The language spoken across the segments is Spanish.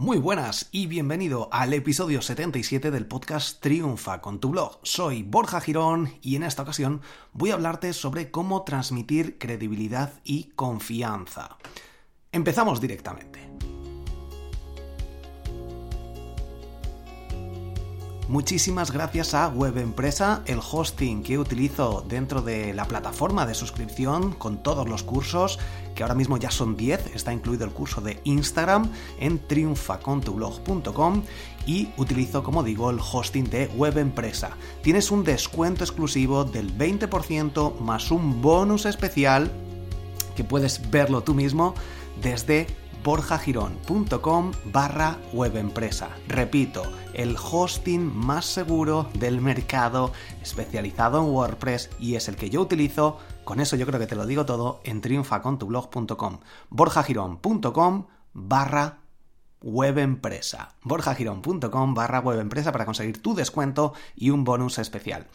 Muy buenas y bienvenido al episodio 77 del podcast Triunfa con tu blog. Soy Borja Girón y en esta ocasión voy a hablarte sobre cómo transmitir credibilidad y confianza. Empezamos directamente. Muchísimas gracias a Web Empresa, el hosting que utilizo dentro de la plataforma de suscripción con todos los cursos, que ahora mismo ya son 10, está incluido el curso de Instagram en triunfacontublog.com y utilizo, como digo, el hosting de Web Empresa. Tienes un descuento exclusivo del 20% más un bonus especial que puedes verlo tú mismo desde borjagirón.com barra webempresa. Repito, el hosting más seguro del mercado, especializado en WordPress y es el que yo utilizo. Con eso yo creo que te lo digo todo en triunfacontublog.com. borjagirón.com barra webempresa. borjagirón.com barra webempresa para conseguir tu descuento y un bonus especial.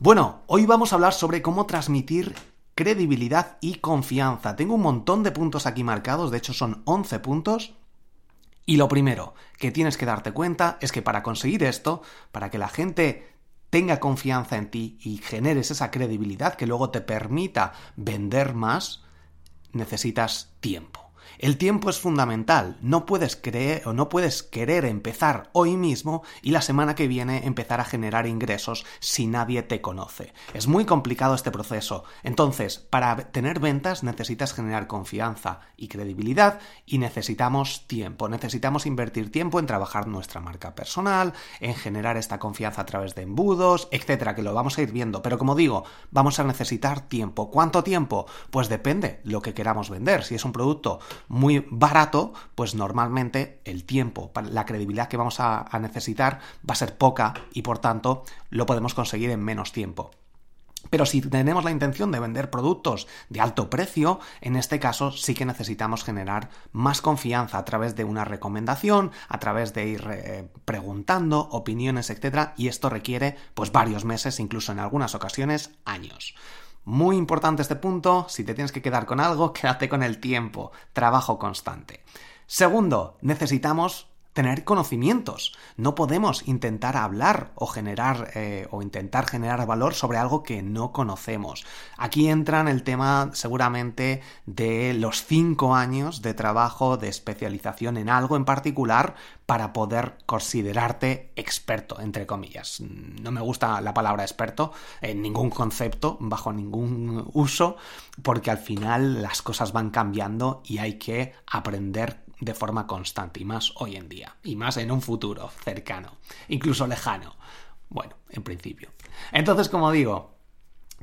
Bueno, hoy vamos a hablar sobre cómo transmitir credibilidad y confianza. Tengo un montón de puntos aquí marcados, de hecho son 11 puntos. Y lo primero que tienes que darte cuenta es que para conseguir esto, para que la gente tenga confianza en ti y generes esa credibilidad que luego te permita vender más, necesitas tiempo. El tiempo es fundamental. No puedes creer o no puedes querer empezar hoy mismo y la semana que viene empezar a generar ingresos si nadie te conoce. Es muy complicado este proceso. Entonces, para tener ventas necesitas generar confianza y credibilidad y necesitamos tiempo. Necesitamos invertir tiempo en trabajar nuestra marca personal, en generar esta confianza a través de embudos, etcétera, que lo vamos a ir viendo. Pero como digo, vamos a necesitar tiempo. ¿Cuánto tiempo? Pues depende lo que queramos vender. Si es un producto muy barato, pues normalmente el tiempo, la credibilidad que vamos a, necesitar va a ser poca y por tanto lo podemos conseguir en menos tiempo. Pero si tenemos la intención de vender productos de alto precio, en este caso sí que necesitamos generar más confianza a través de una recomendación, a través de ir eh, preguntando opiniones, etc. Y esto requiere pues varios meses, incluso en algunas ocasiones años. Muy importante este punto, si te tienes que quedar con algo, quédate con el tiempo, trabajo constante. Segundo, necesitamos tener conocimientos. No podemos intentar hablar o generar eh, o intentar generar valor sobre algo que no conocemos. Aquí entra en el tema seguramente de los cinco años de trabajo de especialización en algo en particular para poder considerarte experto, entre comillas. No me gusta la palabra experto en ningún concepto, bajo ningún uso, porque al final las cosas van cambiando y hay que aprender de forma constante, y más hoy en día, y más en un futuro cercano, incluso lejano. Bueno, en principio. Entonces, como digo,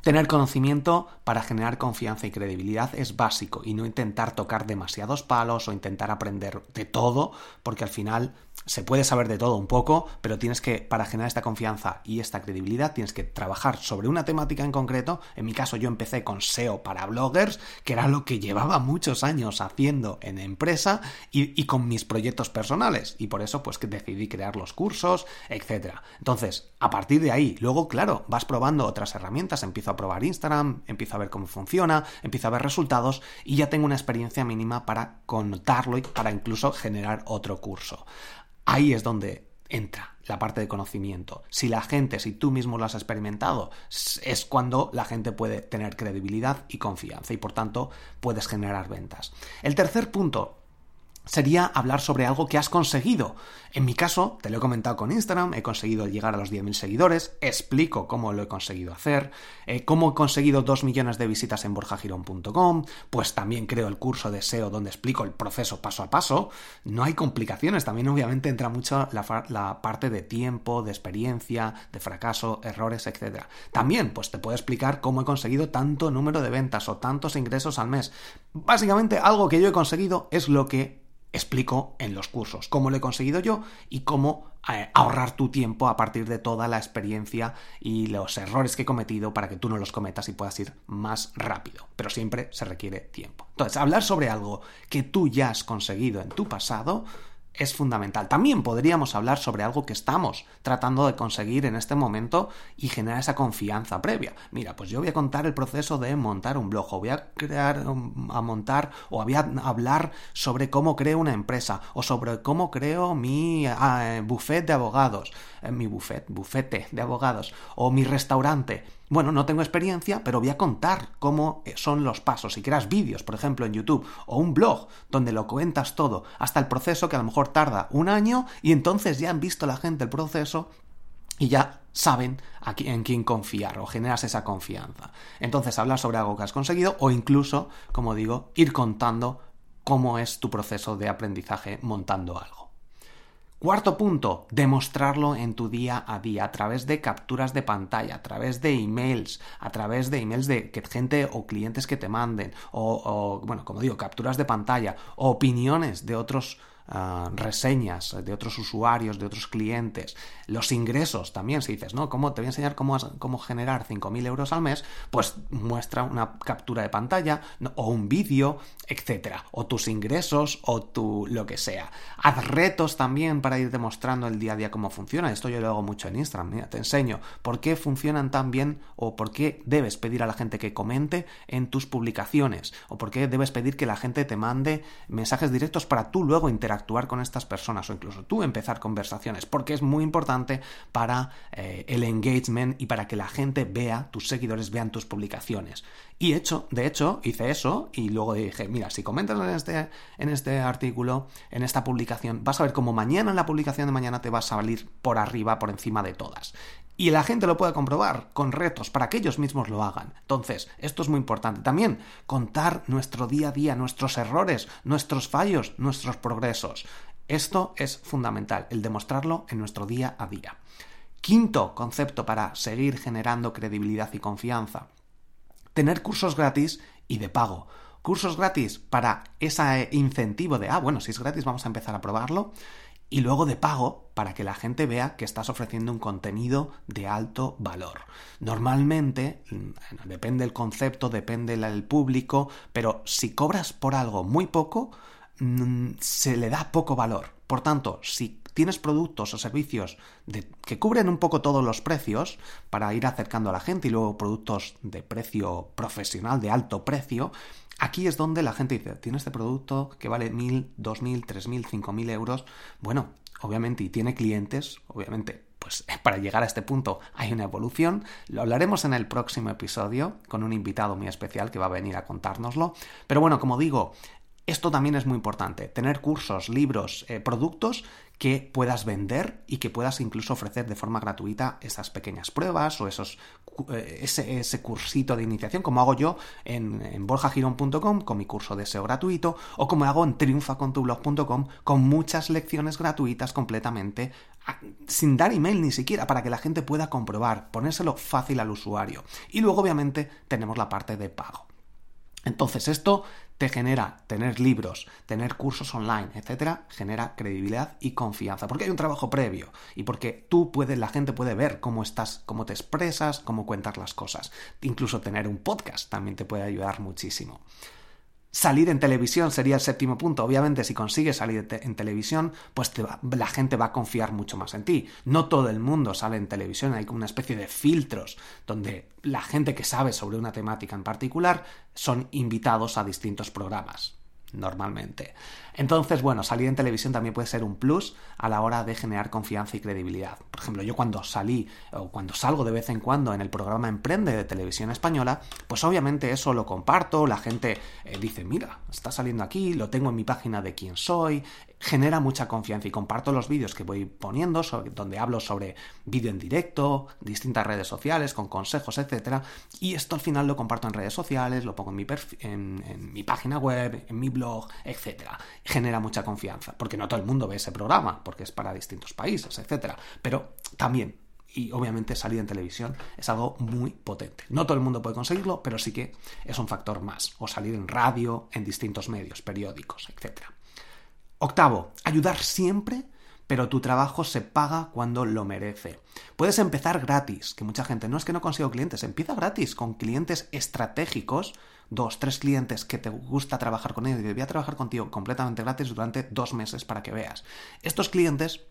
Tener conocimiento para generar confianza y credibilidad es básico y no intentar tocar demasiados palos o intentar aprender de todo, porque al final se puede saber de todo un poco, pero tienes que, para generar esta confianza y esta credibilidad, tienes que trabajar sobre una temática en concreto. En mi caso yo empecé con SEO para bloggers, que era lo que llevaba muchos años haciendo en empresa y, con mis proyectos personales. Y por eso pues que decidí crear los cursos, etc. Entonces, a partir de ahí, luego, claro, vas probando otras herramientas, empiezo a probar Instagram, empiezo a ver cómo funciona, empiezo a ver resultados y ya tengo una experiencia mínima para contarlo y para incluso generar otro curso. Ahí es donde entra la parte de conocimiento. Si la gente, si tú mismo lo has experimentado, es cuando la gente puede tener credibilidad y confianza y por tanto puedes generar ventas. El tercer punto sería hablar sobre algo que has conseguido. En mi caso, te lo he comentado con Instagram, he conseguido llegar a los 10.000 seguidores, explico cómo lo he conseguido hacer, eh, cómo he conseguido 2 millones de visitas en borjagirón.com, pues también creo el curso de SEO donde explico el proceso paso a paso, no hay complicaciones, también obviamente entra mucho la, la parte de tiempo, de experiencia, de fracaso, errores, etc. También, pues te puedo explicar cómo he conseguido tanto número de ventas o tantos ingresos al mes. Básicamente, algo que yo he conseguido es lo que explico en los cursos cómo lo he conseguido yo y cómo eh, ahorrar tu tiempo a partir de toda la experiencia y los errores que he cometido para que tú no los cometas y puedas ir más rápido. Pero siempre se requiere tiempo. Entonces, hablar sobre algo que tú ya has conseguido en tu pasado es fundamental. También podríamos hablar sobre algo que estamos tratando de conseguir en este momento y generar esa confianza previa. Mira, pues yo voy a contar el proceso de montar un blog, o voy a crear, a montar, o voy a hablar sobre cómo creo una empresa, o sobre cómo creo mi uh, buffet de abogados, eh, mi buffet, bufete de abogados, o mi restaurante. Bueno, no tengo experiencia, pero voy a contar cómo eh, son los pasos. Si creas vídeos, por ejemplo, en YouTube o un blog donde lo cuentas todo, hasta el proceso que a lo mejor tarda un año y entonces ya han visto la gente el proceso y ya saben en quién confiar o generas esa confianza. Entonces hablas sobre algo que has conseguido o incluso, como digo, ir contando cómo es tu proceso de aprendizaje montando algo. Cuarto punto, demostrarlo en tu día a día a través de capturas de pantalla, a través de emails, a través de emails de gente o clientes que te manden, o, o bueno, como digo, capturas de pantalla, opiniones de otros Ah, reseñas de otros usuarios, de otros clientes, los ingresos también, si dices, ¿no? ¿Cómo te voy a enseñar cómo, cómo generar 5.000 euros al mes? Pues muestra una captura de pantalla o un vídeo, etcétera, o tus ingresos o tu lo que sea. Haz retos también para ir demostrando el día a día cómo funciona. Esto yo lo hago mucho en Instagram. Te enseño por qué funcionan tan bien o por qué debes pedir a la gente que comente en tus publicaciones o por qué debes pedir que la gente te mande mensajes directos para tú luego interactuar actuar con estas personas o incluso tú empezar conversaciones, porque es muy importante para eh, el engagement y para que la gente vea, tus seguidores vean tus publicaciones. Y hecho, de hecho, hice eso y luego dije, mira, si comentas en este, en este artículo, en esta publicación, vas a ver cómo mañana en la publicación de mañana te va a salir por arriba, por encima de todas. Y la gente lo puede comprobar con retos para que ellos mismos lo hagan. Entonces, esto es muy importante. También contar nuestro día a día, nuestros errores, nuestros fallos, nuestros progresos. Esto es fundamental, el demostrarlo en nuestro día a día. Quinto concepto para seguir generando credibilidad y confianza. Tener cursos gratis y de pago. Cursos gratis para ese incentivo de, ah, bueno, si es gratis vamos a empezar a probarlo y luego de pago para que la gente vea que estás ofreciendo un contenido de alto valor. Normalmente, mm, depende el concepto, depende el público, pero si cobras por algo muy poco, mm, se le da poco valor. Por tanto, si tienes productos o servicios que cubren un poco todos los precios para ir acercando a la gente y luego productos de precio profesional, de alto precio, Aquí es donde la gente dice, tiene este producto que vale mil, dos mil, tres mil, cinco mil euros. Bueno, obviamente, y tiene clientes, obviamente, pues para llegar a este punto hay una evolución. Lo hablaremos en el próximo episodio con un invitado muy especial que va a venir a contárnoslo. Pero bueno, como digo, esto también es muy importante, tener cursos, libros, eh, productos que puedas vender y que puedas incluso ofrecer de forma gratuita esas pequeñas pruebas o esos, eh, ese, cursito de iniciación, como hago yo en, en borjagirón.com con mi curso de SEO gratuito o como hago en triunfacontublog.com con muchas lecciones gratuitas completamente sin dar email ni siquiera para que la gente pueda comprobar, ponérselo fácil al usuario. Y luego obviamente tenemos la parte de pago. Entonces esto te genera tener libros, tener cursos online, etcétera, genera credibilidad y confianza, porque hay un trabajo previo y porque tú puedes, la gente puede ver cómo estás, cómo te expresas, cómo cuentas las cosas. Incluso tener un podcast también te puede ayudar muchísimo. Salir en televisión sería el séptimo punto. Obviamente, si consigues salir en televisión, pues la gente va a confiar mucho más en ti. No todo el mundo sale en televisión, hay como una especie de filtros donde la gente que sabe sobre una temática en particular son invitados a distintos programas normalmente. Entonces, bueno, salir en televisión también puede ser un plus a la hora de generar confianza y credibilidad. Por ejemplo, yo cuando salí o cuando salgo de vez en cuando en el programa Emprende de televisión española, pues obviamente eso lo comparto, la gente eh, dice, mira, está saliendo aquí, lo tengo en mi página de quién soy, genera mucha confianza y comparto los vídeos que voy poniendo donde hablo sobre vídeo en directo, distintas redes sociales con consejos, etcétera, y esto al final lo comparto en redes sociales, lo pongo en mi, en mi página web, en mi blog, etcétera genera mucha confianza, porque no todo el mundo ve ese programa, porque es para distintos países, etcétera. Pero también, y obviamente salir en televisión es algo muy potente. No todo el mundo puede conseguirlo, pero sí que es un factor más. O salir en radio, en distintos medios, periódicos, etcétera. Octavo, ayudar siempre pero tu trabajo se paga cuando lo merece. Puedes empezar gratis, que mucha gente no es que no consigo clientes, empieza gratis con clientes estratégicos, dos, tres clientes que te gusta trabajar con ellos y voy a trabajar contigo completamente gratis durante dos meses para que veas. Estos clientes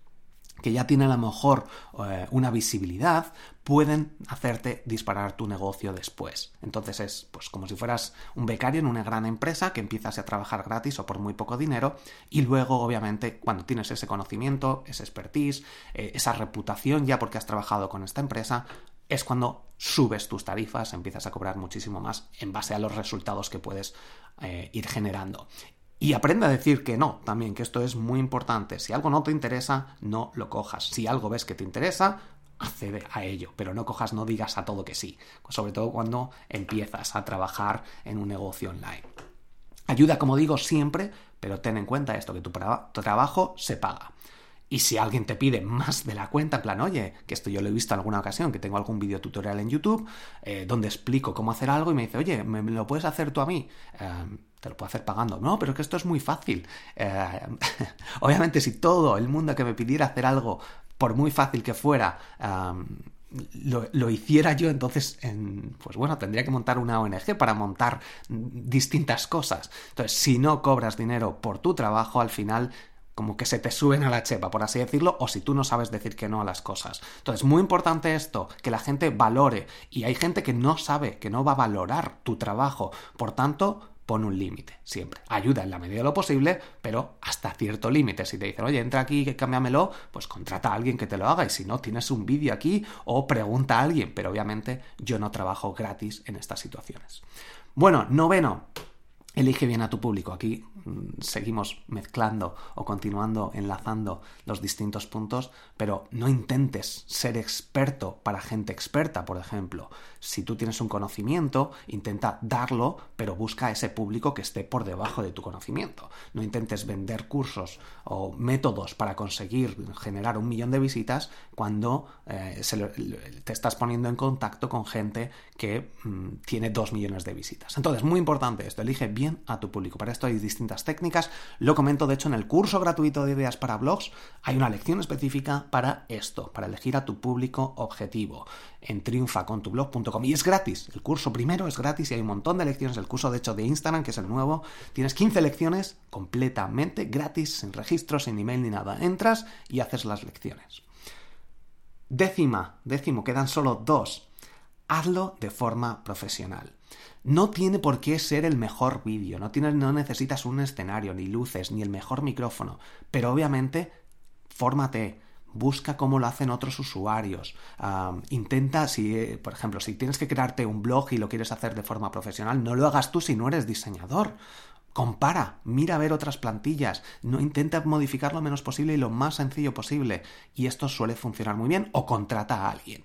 que ya tienen a lo mejor eh, una visibilidad, pueden hacerte disparar tu negocio después. Entonces es pues como si fueras un becario en una gran empresa que empiezas a trabajar gratis o por muy poco dinero y luego obviamente cuando tienes ese conocimiento, esa expertise, eh, esa reputación ya porque has trabajado con esta empresa, es cuando subes tus tarifas, empiezas a cobrar muchísimo más en base a los resultados que puedes eh, ir generando. Y aprende a decir que no, también, que esto es muy importante. Si algo no te interesa, no lo cojas. Si algo ves que te interesa, accede a ello, pero no cojas, no digas a todo que sí, sobre todo cuando empiezas a trabajar en un negocio online. Ayuda, como digo, siempre, pero ten en cuenta esto, que tu, trabajo se paga. Y si alguien te pide más de la cuenta, en plan, oye, que esto yo lo he visto en alguna ocasión, que tengo algún video tutorial en YouTube eh, donde explico cómo hacer algo y me dice, oye, ¿me lo puedes hacer tú a mí? Em, te lo puedo hacer pagando. No, pero es que esto es muy fácil. Eh, obviamente, si todo el mundo que me pidiera hacer algo, por muy fácil que fuera, em, lo, hiciera yo, entonces, pues bueno, tendría que montar una ONG para montar distintas cosas. Entonces, si no cobras dinero por tu trabajo, al final como que se te suben a la chepa, por así decirlo, o si tú no sabes decir que no a las cosas. Entonces, muy importante esto, que la gente valore, y hay gente que no sabe, que no va a valorar tu trabajo, por tanto, pon un límite, siempre. Ayuda en la medida de lo posible, pero hasta cierto límite. Si te dicen, oye, entra aquí y cámbiamelo, pues contrata a alguien que te lo haga, y si no, tienes un vídeo aquí, o pregunta a alguien, pero obviamente yo no trabajo gratis en estas situaciones. Bueno, noveno, Elige bien a tu público. Aquí mm, seguimos mezclando o continuando enlazando los distintos puntos, pero no intentes ser experto para gente experta, por ejemplo. Si tú tienes un conocimiento, intenta darlo, pero busca ese público que esté por debajo de tu conocimiento. No intentes vender cursos o métodos para conseguir generar un millón de visitas cuando eh, te estás poniendo en contacto con gente que mm, tiene dos millones de visitas. Entonces, muy importante esto, elige bien a tu público. Para esto hay distintas técnicas. Lo comento, de hecho, en el curso gratuito de ideas para blogs. Hay una lección específica para esto, para elegir a tu público objetivo en triunfacontublog.com. Y es gratis. El curso primero es gratis y hay un montón de lecciones. El curso, de hecho, de Instagram, que es el nuevo, tienes 15 lecciones completamente gratis, sin registro, sin email ni nada. Entras y haces las lecciones. Décima, décimo, quedan solo dos. Hazlo de forma profesional. No tiene por qué ser el mejor vídeo, no, no necesitas un escenario, ni luces, ni el mejor micrófono, pero obviamente fórmate, busca cómo lo hacen otros usuarios. intenta, si, eh, por ejemplo, si tienes que crearte un blog y lo quieres hacer de forma profesional, no lo hagas tú si no eres diseñador. Compara, mira a ver otras plantillas, no intenta modificar lo menos posible y lo más sencillo posible. Y esto suele funcionar muy bien o contrata a alguien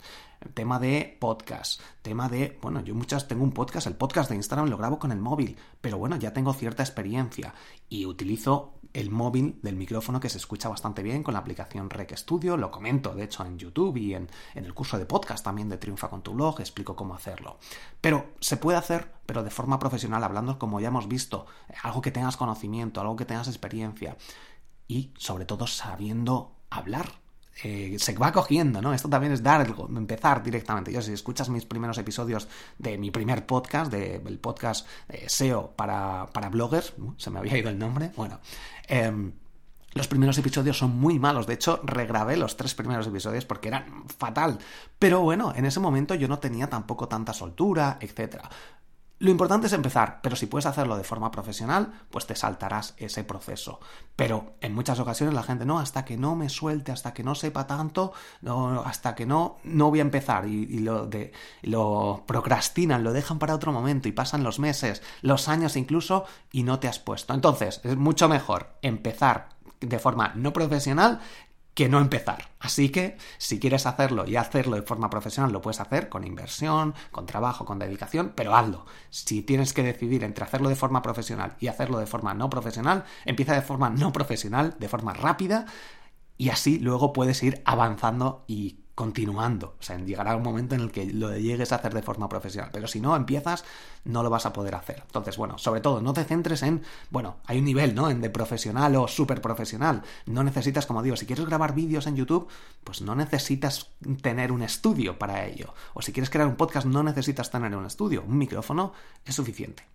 tema de podcast, tema de, bueno, yo muchas tengo un podcast, el podcast de Instagram lo grabo con el móvil, pero bueno, ya tengo cierta experiencia y utilizo el móvil del micrófono que se escucha bastante bien con la aplicación Rec Studio, lo comento de hecho en YouTube y en, en el curso de podcast también de Triunfa con tu blog, explico cómo hacerlo. Pero se puede hacer, pero de forma profesional, hablando como ya hemos visto, algo que tengas conocimiento, algo que tengas experiencia y sobre todo sabiendo hablar eh, se va cogiendo, ¿no? Esto también es dar, empezar directamente. Yo, si escuchas mis primeros episodios de mi primer podcast, del podcast SEO para, para bloggers, se me había ido el nombre, bueno, em, los primeros episodios son muy malos. De hecho, regrabé los tres primeros episodios porque eran fatal. Pero bueno, en ese momento yo no tenía tampoco tanta soltura, etc. Lo importante es empezar, pero si puedes hacerlo de forma profesional, pues te saltarás ese proceso. Pero en muchas ocasiones la gente, no, hasta que no me suelte, hasta que no sepa tanto, no, hasta que no, no voy a empezar. Y, lo, de, lo procrastinan, lo dejan para otro momento y pasan los meses, los años incluso, y no te has puesto. Entonces, es mucho mejor empezar de forma no profesional que no empezar. Así que si quieres hacerlo y hacerlo de forma profesional, lo puedes hacer con inversión, con trabajo, con dedicación, pero hazlo. Si tienes que decidir entre hacerlo de forma profesional y hacerlo de forma no profesional, empieza de forma no profesional, de forma rápida, y así luego puedes ir avanzando y continuando. O sea, llegará un momento en el que lo llegues a hacer de forma profesional. Pero si no empiezas, no lo vas a poder hacer. Entonces, bueno, sobre todo, no te centres en, bueno, hay un nivel, ¿no? En de profesional o súper profesional. No necesitas, como digo, si quieres grabar vídeos en YouTube, pues no necesitas tener un estudio para ello. O si quieres crear un podcast, no necesitas tener un estudio. Un micrófono es suficiente.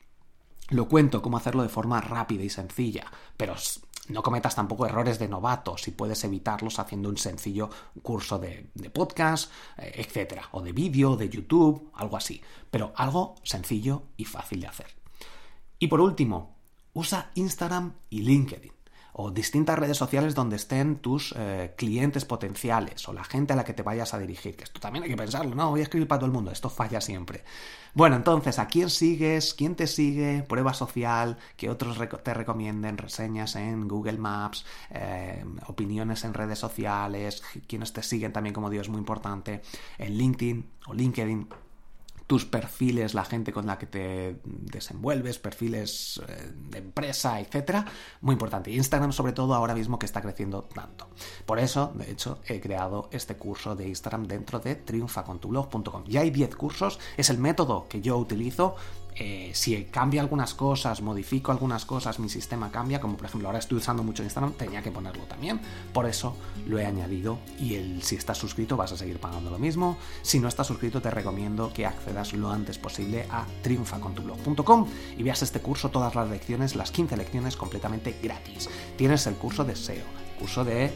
Lo cuento cómo hacerlo de forma rápida y sencilla, pero no cometas tampoco errores de novato si puedes evitarlos haciendo un sencillo curso de, podcast, eh, etcétera, o de vídeo, de YouTube, algo así, pero algo sencillo y fácil de hacer. Y por último, usa Instagram y LinkedIn o distintas redes sociales donde estén tus eh, clientes potenciales o la gente a la que te vayas a dirigir. Que esto también hay que pensarlo, no voy a escribir para todo el mundo, esto falla siempre. Bueno, entonces, ¿a quién sigues? ¿Quién te sigue? Prueba social, que otros te recomienden, reseñas en Google Maps, eh, opiniones en redes sociales, quienes te siguen también, como digo, es muy importante, en LinkedIn o LinkedIn tus perfiles, la gente con la que te desenvuelves, perfiles eh, de empresa, etcétera, muy importante. Instagram, sobre todo, ahora mismo que está creciendo tanto. Por eso, de hecho, he creado este curso de Instagram dentro de triunfacontublog.com. Ya hay 10 cursos, es el método que yo utilizo eh, si cambia algunas cosas, modifico algunas cosas, mi sistema cambia, como por ejemplo ahora estoy usando mucho Instagram, tenía que ponerlo también. Por eso lo he añadido y el, si estás suscrito vas a seguir pagando lo mismo. Si no estás suscrito te recomiendo que accedas lo antes posible a triunfacontublog.com y veas este curso, todas las lecciones, las 15 lecciones completamente gratis. Tienes el curso de SEO, curso de,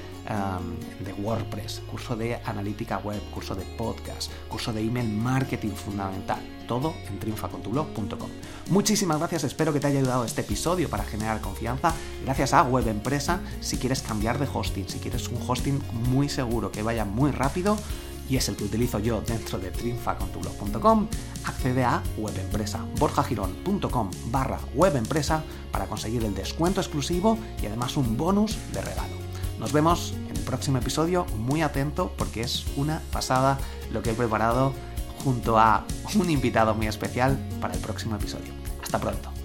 de, WordPress, curso de analítica web, curso de podcast, curso de email marketing fundamental. Todo en triunfacontublog.com. Muchísimas gracias, espero que te haya ayudado este episodio para generar confianza. Gracias a Web Empresa, si quieres cambiar de hosting, si quieres un hosting muy seguro, que vaya muy rápido, y es el que utilizo yo dentro de triunfacontublog.com, accede a webempresa, borjagirón.com barra webempresa para conseguir el descuento exclusivo y además un bonus de regalo. Nos vemos en el próximo episodio, muy atento porque es una pasada lo que he preparado junto a un invitado muy especial para el próximo episodio. Hasta pronto.